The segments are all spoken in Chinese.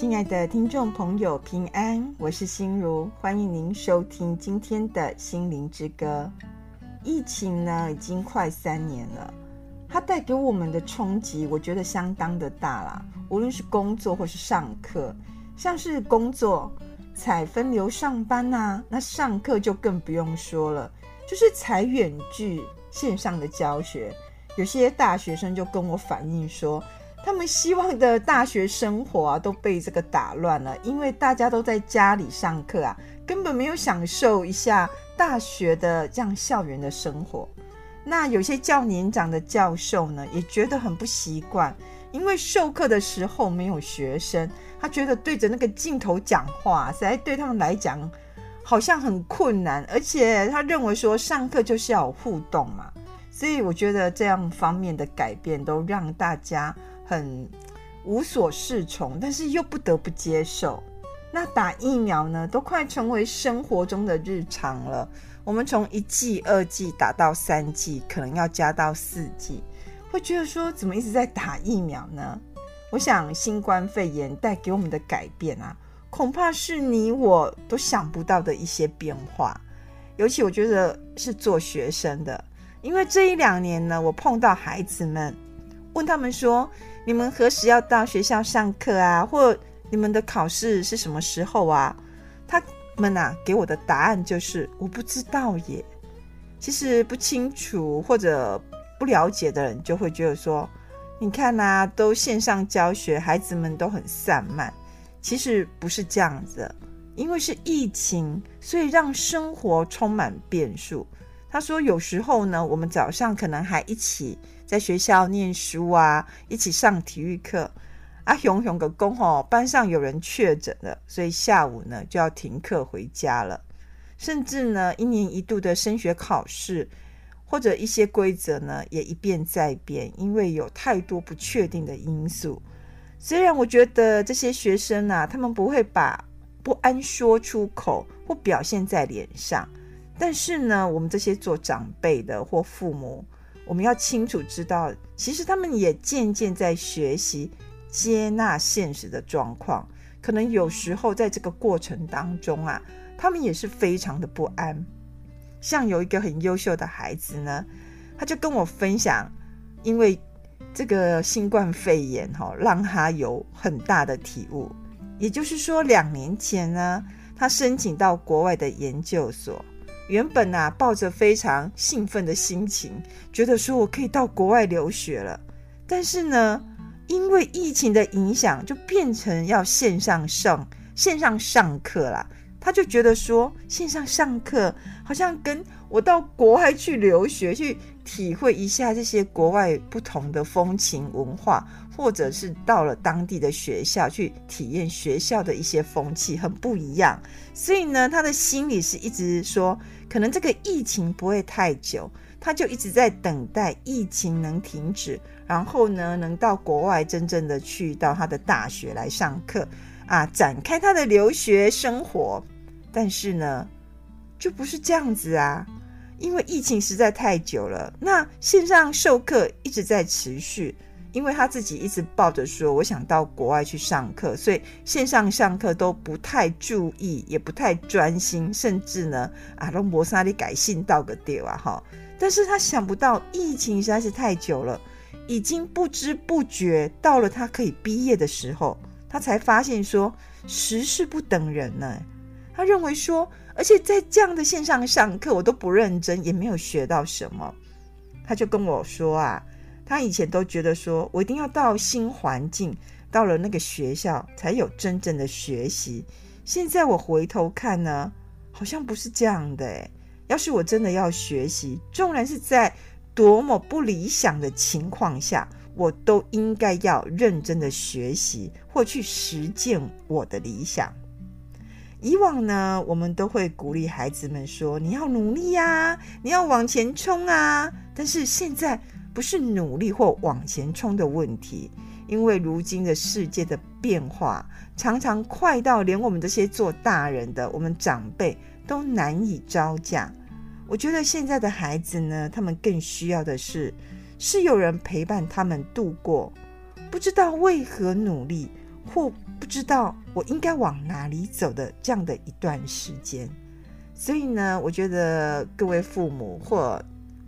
亲爱的听众朋友，平安，我是心如，欢迎您收听今天的心灵之歌。疫情呢，已经快三年了，它带给我们的冲击，我觉得相当的大啦。无论是工作或是上课，像是工作采分流上班啊，那上课就更不用说了，就是采远距线上的教学。有些大学生就跟我反映说，他们希望的大学生活啊都被这个打乱了，因为大家都在家里上课啊，根本没有享受一下大学的这样校园的生活。那有些较年长的教授呢，也觉得很不习惯，因为授课的时候没有学生，他觉得对着那个镜头讲话，实在对他们来讲好像很困难，而且他认为说上课就是要有互动嘛，所以我觉得这样方面的改变都让大家。很无所适从，但是又不得不接受。那打疫苗呢，都快成为生活中的日常了。我们从一剂、二剂打到三剂，可能要加到四剂，会觉得说怎么一直在打疫苗呢？我想新冠肺炎带给我们的改变啊，恐怕是你我都想不到的一些变化。尤其我觉得是做学生的，因为这一两年呢，我碰到孩子们，问他们说。你们何时要到学校上课啊？或你们的考试是什么时候啊？他们呐、啊、给我的答案就是我不知道耶。其实不清楚或者不了解的人就会觉得说，你看呐、啊，都线上教学，孩子们都很散漫。其实不是这样子，因为是疫情，所以让生活充满变数。他说有时候呢，我们早上可能还一起。在学校念书啊，一起上体育课。啊，熊熊个公吼，班上有人确诊了，所以下午呢就要停课回家了。甚至呢，一年一度的升学考试或者一些规则呢，也一变再变，因为有太多不确定的因素。虽然我觉得这些学生啊，他们不会把不安说出口或表现在脸上，但是呢，我们这些做长辈的或父母。我们要清楚知道，其实他们也渐渐在学习接纳现实的状况。可能有时候在这个过程当中啊，他们也是非常的不安。像有一个很优秀的孩子呢，他就跟我分享，因为这个新冠肺炎哈，让他有很大的体悟。也就是说，两年前呢，他申请到国外的研究所。原本啊，抱着非常兴奋的心情，觉得说我可以到国外留学了。但是呢，因为疫情的影响，就变成要线上上线上上课啦。他就觉得说，线上上课好像跟我到国外去留学，去体会一下这些国外不同的风情文化，或者是到了当地的学校去体验学校的一些风气，很不一样。所以呢，他的心里是一直说。可能这个疫情不会太久，他就一直在等待疫情能停止，然后呢，能到国外真正的去到他的大学来上课啊，展开他的留学生活。但是呢，就不是这样子啊，因为疫情实在太久了，那线上授课一直在持续。因为他自己一直抱着说，我想到国外去上课，所以线上上课都不太注意，也不太专心，甚至呢，啊，都磨砂里改信到个掉啊哈。但是他想不到疫情实在是太久了，已经不知不觉到了他可以毕业的时候，他才发现说时事不等人呢。他认为说，而且在这样的线上上课，我都不认真，也没有学到什么。他就跟我说啊。他以前都觉得说，我一定要到新环境，到了那个学校才有真正的学习。现在我回头看呢，好像不是这样的诶。要是我真的要学习，纵然是在多么不理想的情况下，我都应该要认真的学习或去实践我的理想。以往呢，我们都会鼓励孩子们说：“你要努力呀，你要往前冲啊。”但是现在。不是努力或往前冲的问题，因为如今的世界的变化常常快到连我们这些做大人的，我们长辈都难以招架。我觉得现在的孩子呢，他们更需要的是，是有人陪伴他们度过不知道为何努力或不知道我应该往哪里走的这样的一段时间。所以呢，我觉得各位父母或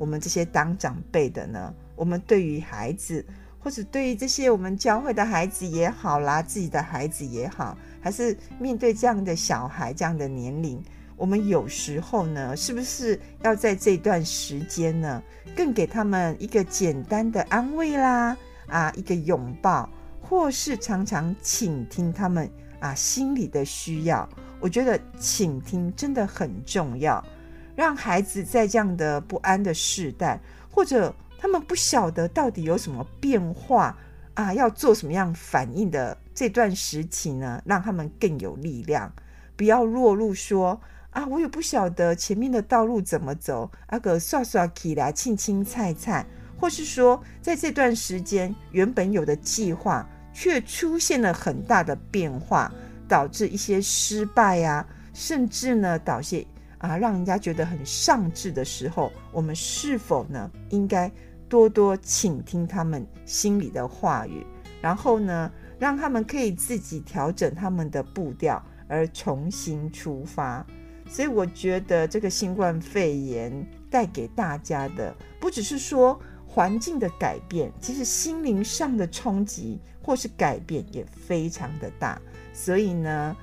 我们这些当长辈的呢，我们对于孩子，或者对于这些我们教会的孩子也好啦，自己的孩子也好，还是面对这样的小孩这样的年龄，我们有时候呢，是不是要在这段时间呢，更给他们一个简单的安慰啦，啊，一个拥抱，或是常常倾听他们啊心里的需要。我觉得倾听真的很重要，让孩子在这样的不安的时代，或者。他们不晓得到底有什么变化啊，要做什么样反应的这段时期呢？让他们更有力量，不要落入说啊，我也不晓得前面的道路怎么走，阿个刷刷起来，青青菜菜，或是说在这段时间原本有的计划却出现了很大的变化，导致一些失败啊，甚至呢导致啊让人家觉得很上智的时候，我们是否呢应该？多多倾听他们心里的话语，然后呢，让他们可以自己调整他们的步调，而重新出发。所以，我觉得这个新冠肺炎带给大家的，不只是说环境的改变，其实心灵上的冲击或是改变也非常的大。所以呢，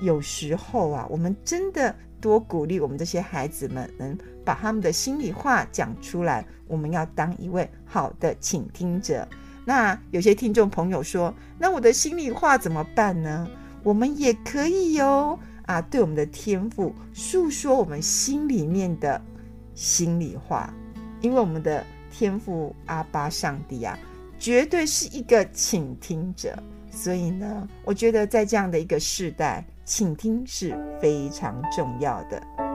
有时候啊，我们真的。多鼓励我们这些孩子们能把他们的心里话讲出来。我们要当一位好的倾听者。那有些听众朋友说：“那我的心里话怎么办呢？”我们也可以哟啊，对我们的天赋诉说我们心里面的心里话，因为我们的天赋阿爸上帝啊，绝对是一个倾听者。所以呢，我觉得在这样的一个世代。倾听是非常重要的。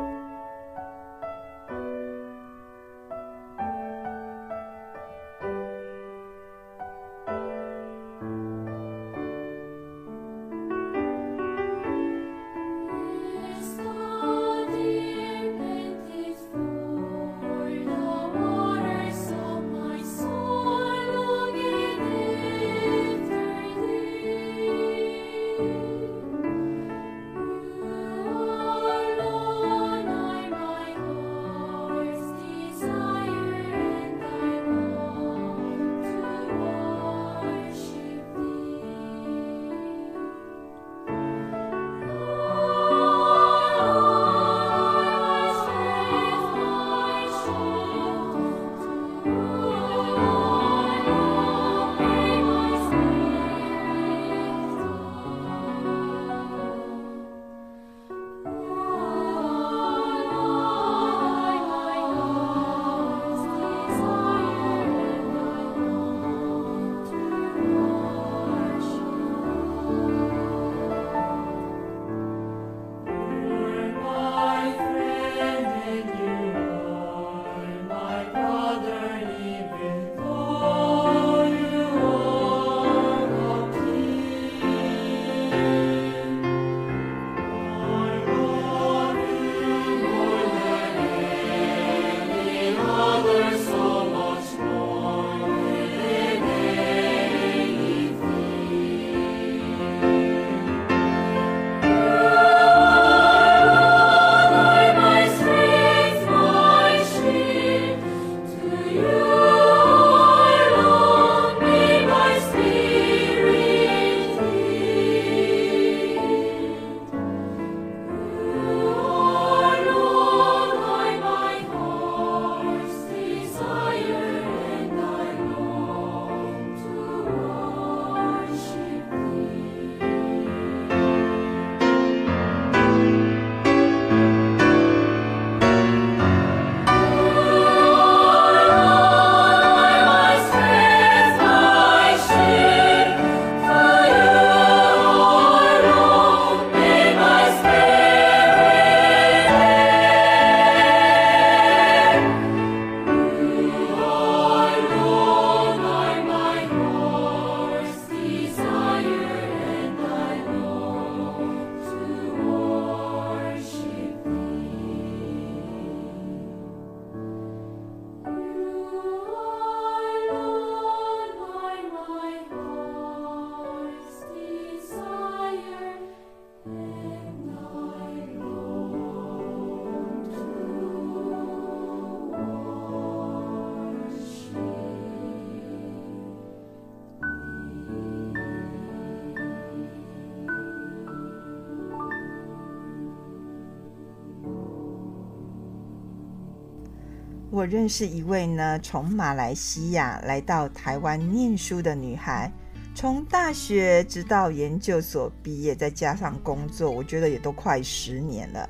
我认识一位呢，从马来西亚来到台湾念书的女孩，从大学直到研究所毕业，再加上工作，我觉得也都快十年了。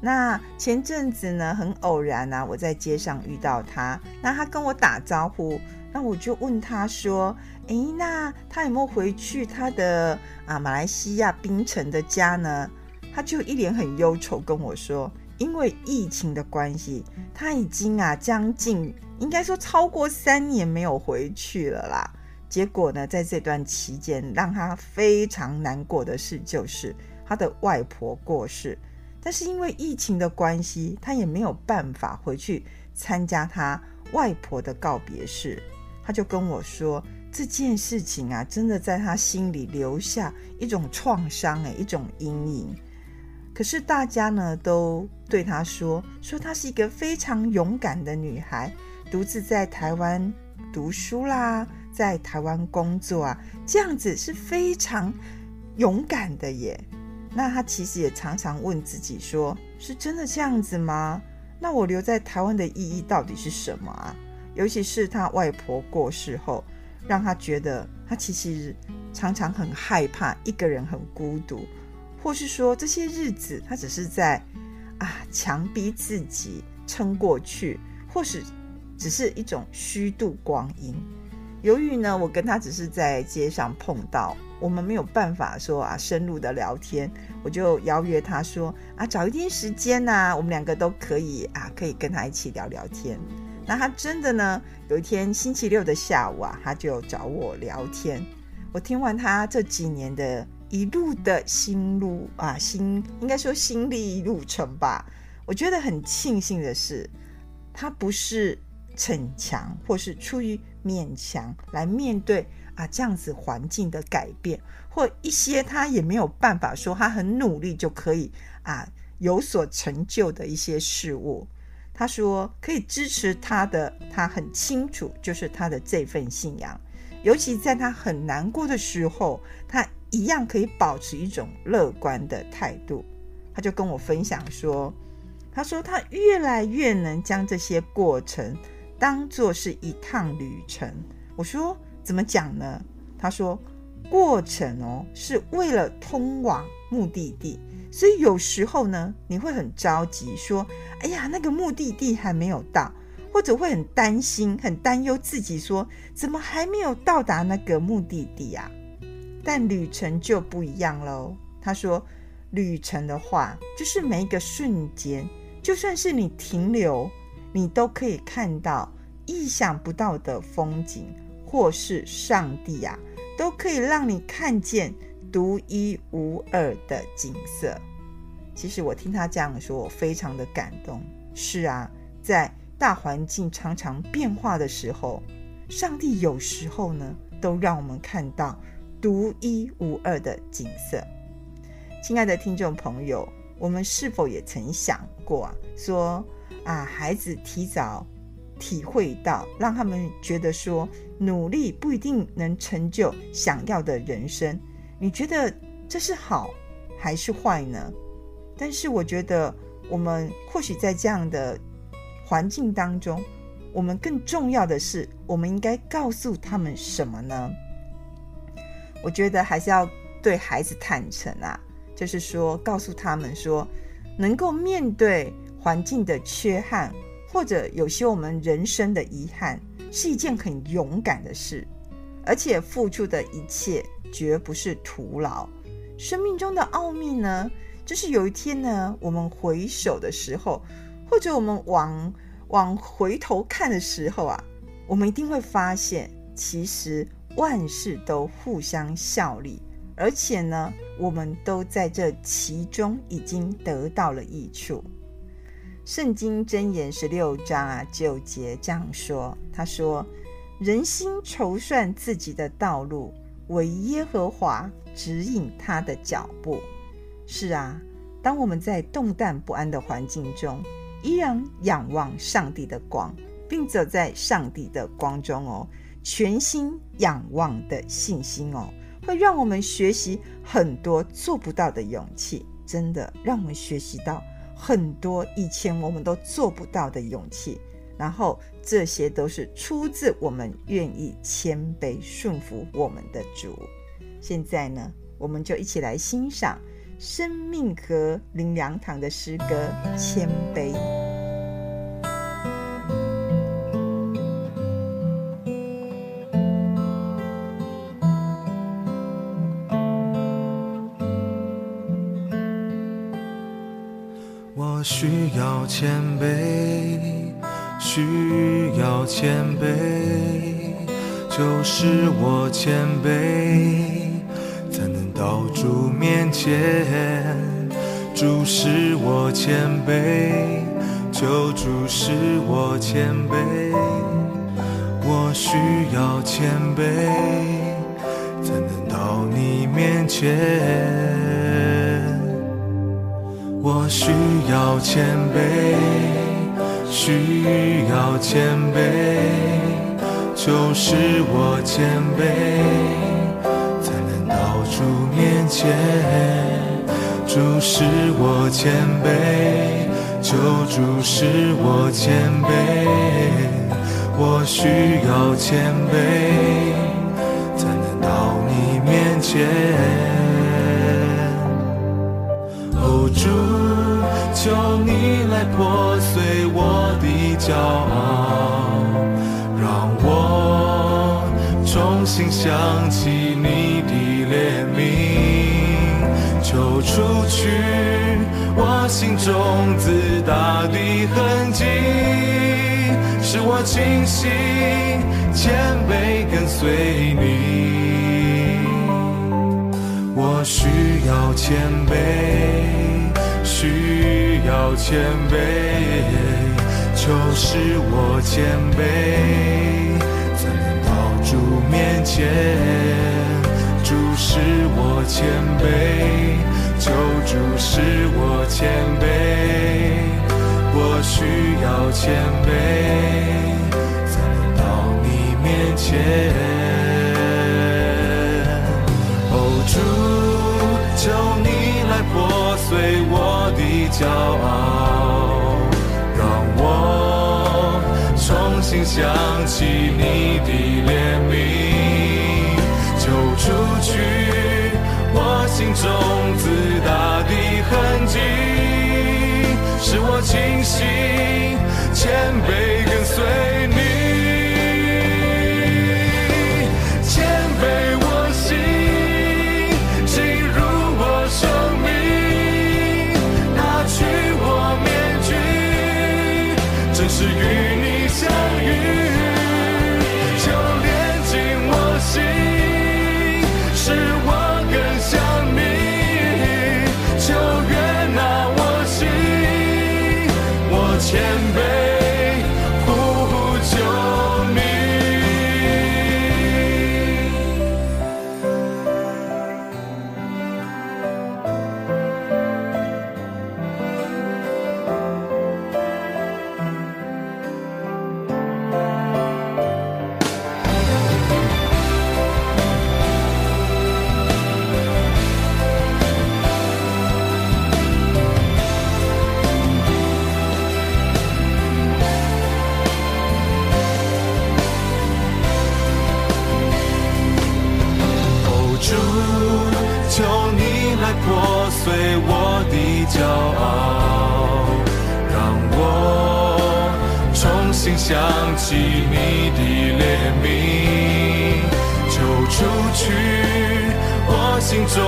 那前阵子呢，很偶然啊，我在街上遇到她，那她跟我打招呼，那我就问她说：“诶，那她有没有回去她的啊马来西亚槟城的家呢？”她就一脸很忧愁跟我说：“因为疫情的关系，他已经啊将近应该说超过三年没有回去了啦。结果呢，在这段期间，让他非常难过的事就是他的外婆过世。”但是因为疫情的关系，他也没有办法回去参加他外婆的告别式。他就跟我说，这件事情啊，真的在他心里留下一种创伤，诶，一种阴影。可是大家呢，都对他说，说她是一个非常勇敢的女孩，独自在台湾读书啦，在台湾工作啊，这样子是非常勇敢的耶。那她其实也常常问自己说：“是真的这样子吗？那我留在台湾的意义到底是什么啊？”尤其是她外婆过世后，让她觉得她其实常常很害怕一个人很孤独，或是说这些日子他只是在啊强逼自己撑过去，或是只是一种虚度光阴。由于呢，我跟他只是在街上碰到。我们没有办法说啊深入的聊天，我就邀约他说啊找一天时间呐、我们两个都可以啊可以跟他一起聊聊天。那他真的呢，有一天星期六的下午啊，他就找我聊天。我听完他这几年的一路的心路啊心应该说心历路程吧，我觉得很庆幸的是，他不是逞强或是出于勉强来面对。啊，这样子环境的改变，或一些他也没有办法说他很努力就可以啊有所成就的一些事物。他说可以支持他的，他很清楚，就是他的这份信仰。尤其在他很难过的时候，他一样可以保持一种乐观的态度。他就跟我分享说，他说他越来越能将这些过程当作是一趟旅程。我说。怎么讲呢？他说，过程哦是为了通往目的地，所以有时候呢，你会很着急，说：“哎呀，那个目的地还没有到。”或者会很担心、很担忧自己说：“怎么还没有到达那个目的地啊？”但旅程就不一样喽。他说，旅程的话，就是每一个瞬间，就算是你停留，你都可以看到意想不到的风景。或是上帝呀、啊，都可以让你看见独一无二的景色。其实我听他这样说，我非常的感动。是啊，在大环境常常变化的时候，上帝有时候呢，都让我们看到独一无二的景色。亲爱的听众朋友，我们是否也曾想过啊，说啊，孩子提早体会到，让他们觉得说，努力不一定能成就想要的人生。你觉得这是好还是坏呢？但是我觉得，我们或许在这样的环境当中，我们更重要的是，我们应该告诉他们什么呢？我觉得还是要对孩子坦诚啊，就是说，告诉他们说，能够面对环境的缺憾。或者有些我们人生的遗憾，是一件很勇敢的事，而且付出的一切绝不是徒劳。生命中的奥秘呢，就是有一天呢，我们回首的时候，或者我们往往回头看的时候啊，我们一定会发现，其实万事都互相效力，而且呢，我们都在这其中已经得到了益处。圣经箴言十六章啊九节这样说：“他说，人心筹算自己的道路，惟耶和华指引他的脚步。”是啊，当我们在动荡不安的环境中，依然仰望上帝的光，并走在上帝的光中哦，全心仰望的信心哦，会让我们学习很多做不到的勇气，真的让我们学习到。很多以前我们都做不到的勇气，然后这些都是出自我们愿意谦卑顺服我们的主。现在呢，我们就一起来欣赏生命和灵良堂的诗歌《谦卑》。需要谦卑，需要谦卑，就是我谦卑，才能到主面前。主使我谦卑，救主使我谦卑，我需要谦卑，才能到你面前。我需要谦卑，需要谦卑，就是我谦卑，才能到主面前。主使我谦卑，救主使我谦卑，我需要谦卑，才能到你面前。主，求你来破碎我的骄傲，让我重新想起你的怜悯，求除去我心中自大的痕迹，使我清醒谦卑跟随你，我需要谦卑。需要谦卑，求使我谦卑，才能到主面前。主使我谦卑，求主使我谦卑，我需要谦卑，才能到你面前。哦，主，骄傲，让我重新想起你的怜悯，就除去我心中自大的痕迹，使我清醒谦卑。想起你的怜悯，就除去我心中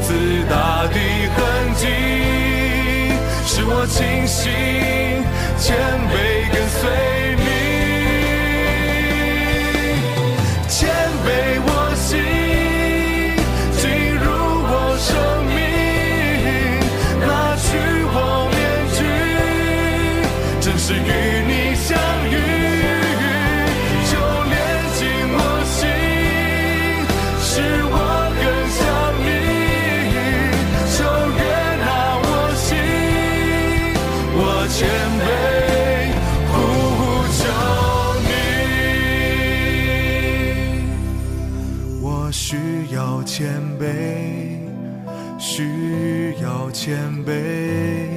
自大的痕迹，使我清醒谦卑。谦卑，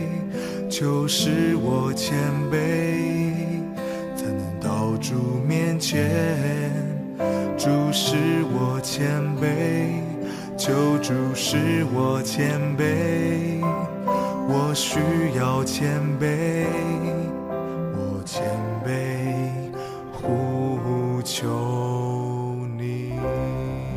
就是我谦卑，才能到主面前，主使我谦卑，求主使我谦卑，我需要谦卑，我谦卑呼求你。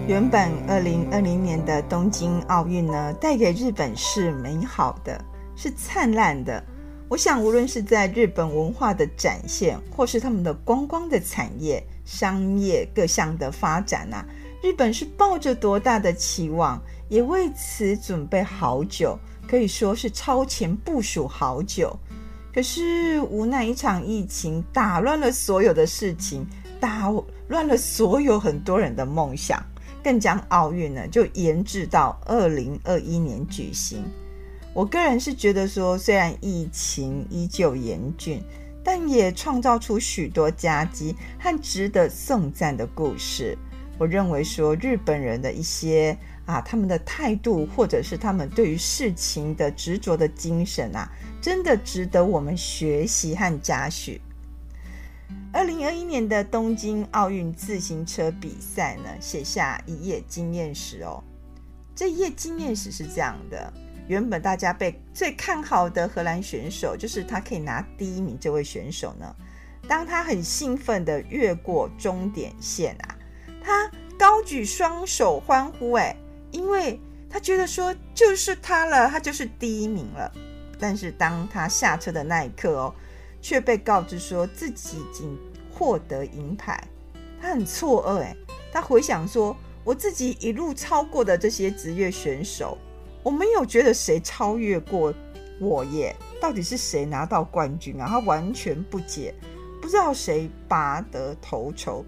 原本二零二零年的东京奥运呢，带给日本是美好的，是灿烂的。我想，无论是在日本文化的展现，或是他们的观光的产业、商业各项的发展啊，日本是抱着多大的期望，也为此准备好久，可以说是超前部署好久。可是无奈一场疫情打乱了所有的事情，打乱了所有很多人的梦想，更将奥运呢就延至到二零二一年举行。我个人是觉得说，虽然疫情依旧严峻，但也创造出许多佳绩和值得颂赞的故事。我认为说，日本人的一些啊，他们的态度，或者是他们对于事情的执着的精神啊，真的值得我们学习和嘉许。二零二一年的东京奥运自行车比赛呢，写下一页经验史哦。这一页经验史是这样的。原本大家被最看好的荷兰选手，就是他可以拿第一名这位选手呢。当他很兴奋地越过终点线啊，他高举双手欢呼，哎，因为他觉得说就是他了，他就是第一名了。但是当他下车的那一刻哦，却被告知说自己已经获得银牌，他很错愕，哎，他回想说，我自己一路超过的这些职业选手。我没有觉得谁超越过我耶，到底是谁拿到冠军啊？他完全不解，不知道谁拔得头筹。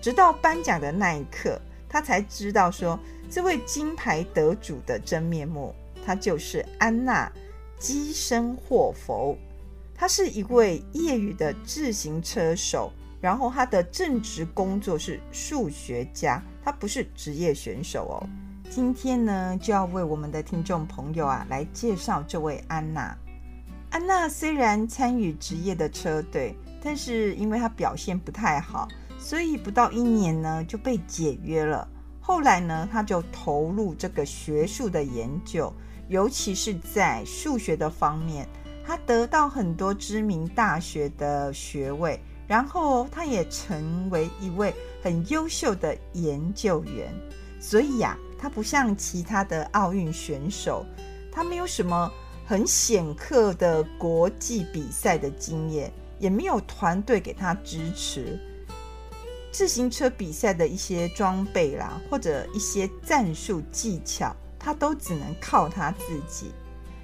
直到颁奖的那一刻，他才知道说，这位金牌得主的真面目，他就是安娜基森霍佛。他是一位业余的自行车手，然后他的正职工作是数学家，他不是职业选手哦。今天呢，就要为我们的听众朋友啊来介绍这位安娜。安娜虽然参与职业的车队，但是因为她表现不太好，所以不到一年呢就被解约了。后来呢，她就投入这个学术的研究，尤其是在数学的方面，他得到很多知名大学的学位，然后他也成为一位很优秀的研究员。所以呀、他不像其他的奥运选手，他没有什么很显赫的国际比赛的经验，也没有团队给他支持。自行车比赛的一些装备啦，或者一些战术技巧，他都只能靠他自己。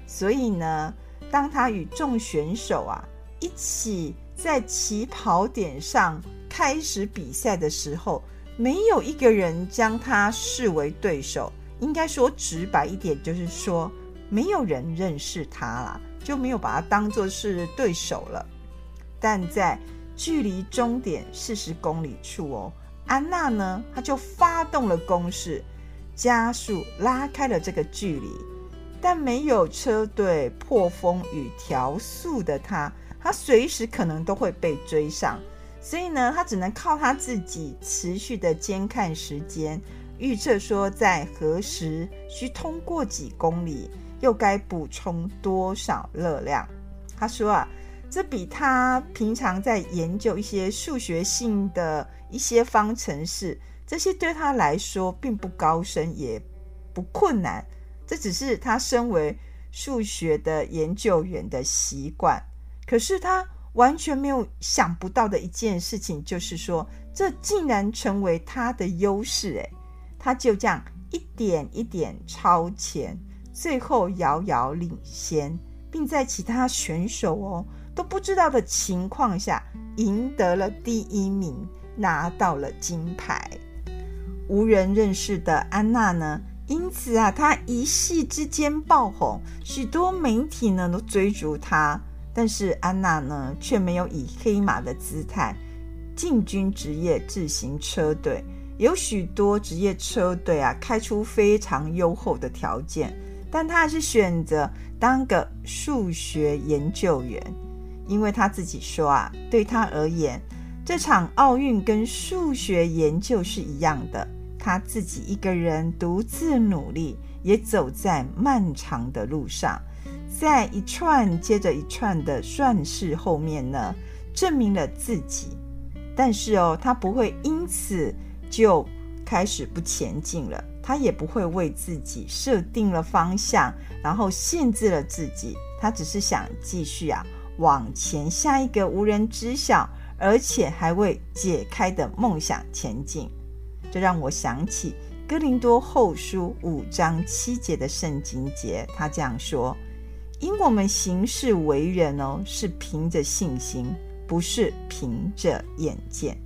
所以呢，当他与众选手啊一起在起跑点上开始比赛的时候，没有一个人将他视为对手，应该说直白一点，就是说没有人认识他了，就没有把他当作是对手了。但在距离终点四十公里处哦，安娜呢，她就发动了攻势，加速拉开了这个距离。但没有车队破风与调速的他，他随时可能都会被追上。所以呢，他只能靠他自己持续的监看时间，预测说在何时需通过几公里，又该补充多少热量。他说啊，这比他平常在研究一些数学性的一些方程式，这些对他来说并不高深，也不困难。这只是他身为数学的研究员的习惯。可是他。完全没有想不到的一件事情，就是说，这竟然成为他的优势。诶，他就这样一点一点超前，最后遥遥领先，并在其他选手哦都不知道的情况下，赢得了第一名，拿到了金牌。无人认识的安娜呢，因此啊，她一夕之间爆红，许多媒体呢都追逐她。但是安娜呢，却没有以黑马的姿态进军职业自行车队。有许多职业车队啊，开出非常优厚的条件，但她还是选择当个数学研究员，因为她自己说啊，对她而言，这场奥运跟数学研究是一样的，他自己一个人独自努力，也走在漫长的路上，在一串接着一串的算式后面呢，证明了自己。但是哦，他不会因此就开始不前进了，他也不会为自己设定了方向，然后限制了自己。他只是想继续啊往前下一个无人知晓，而且还未解开的梦想前进。这让我想起哥林多后书五章七节的圣经节，他这样说：“因我们行事为人哦，是凭着信心。”不是凭着眼见。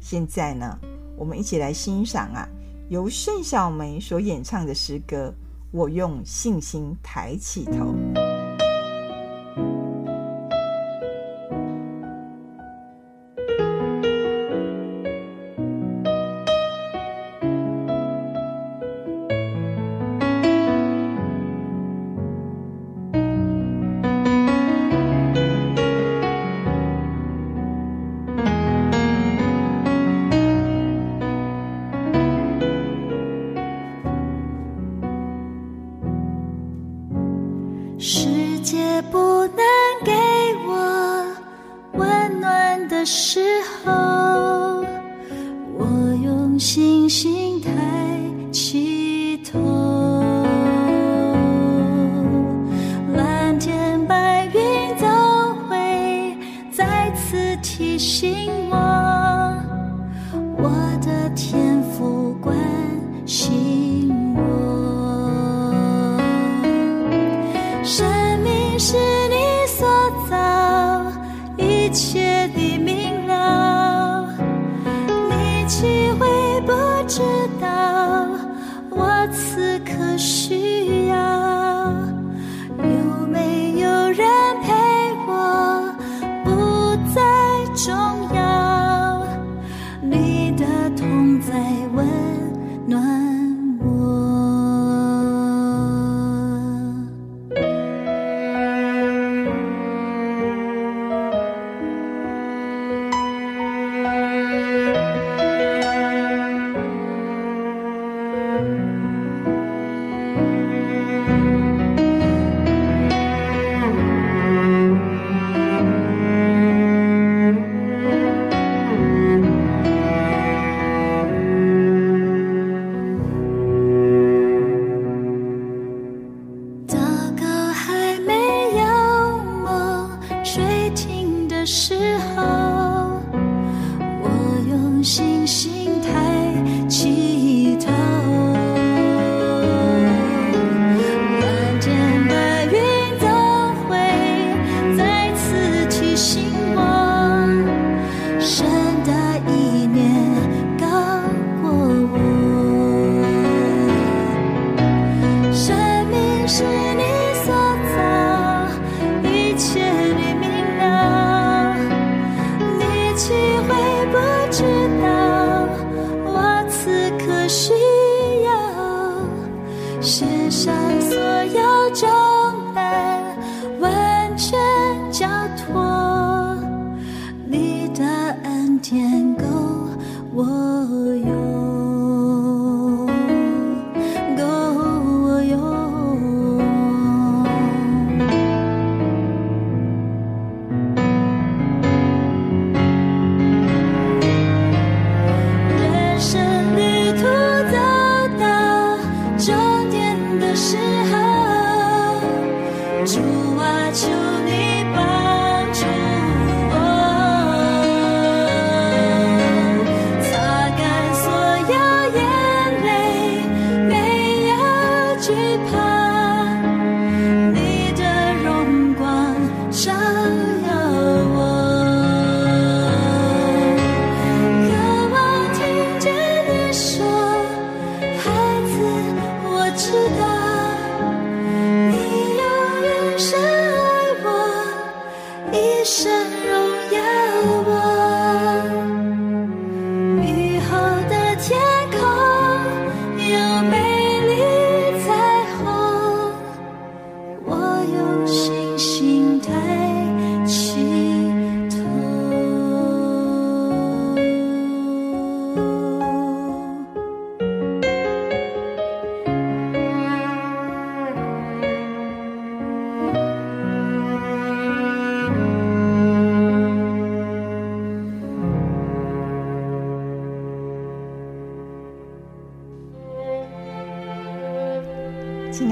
现在呢，我们一起来欣赏啊，由盛小梅所演唱的诗歌《我用信心抬起头》。谁是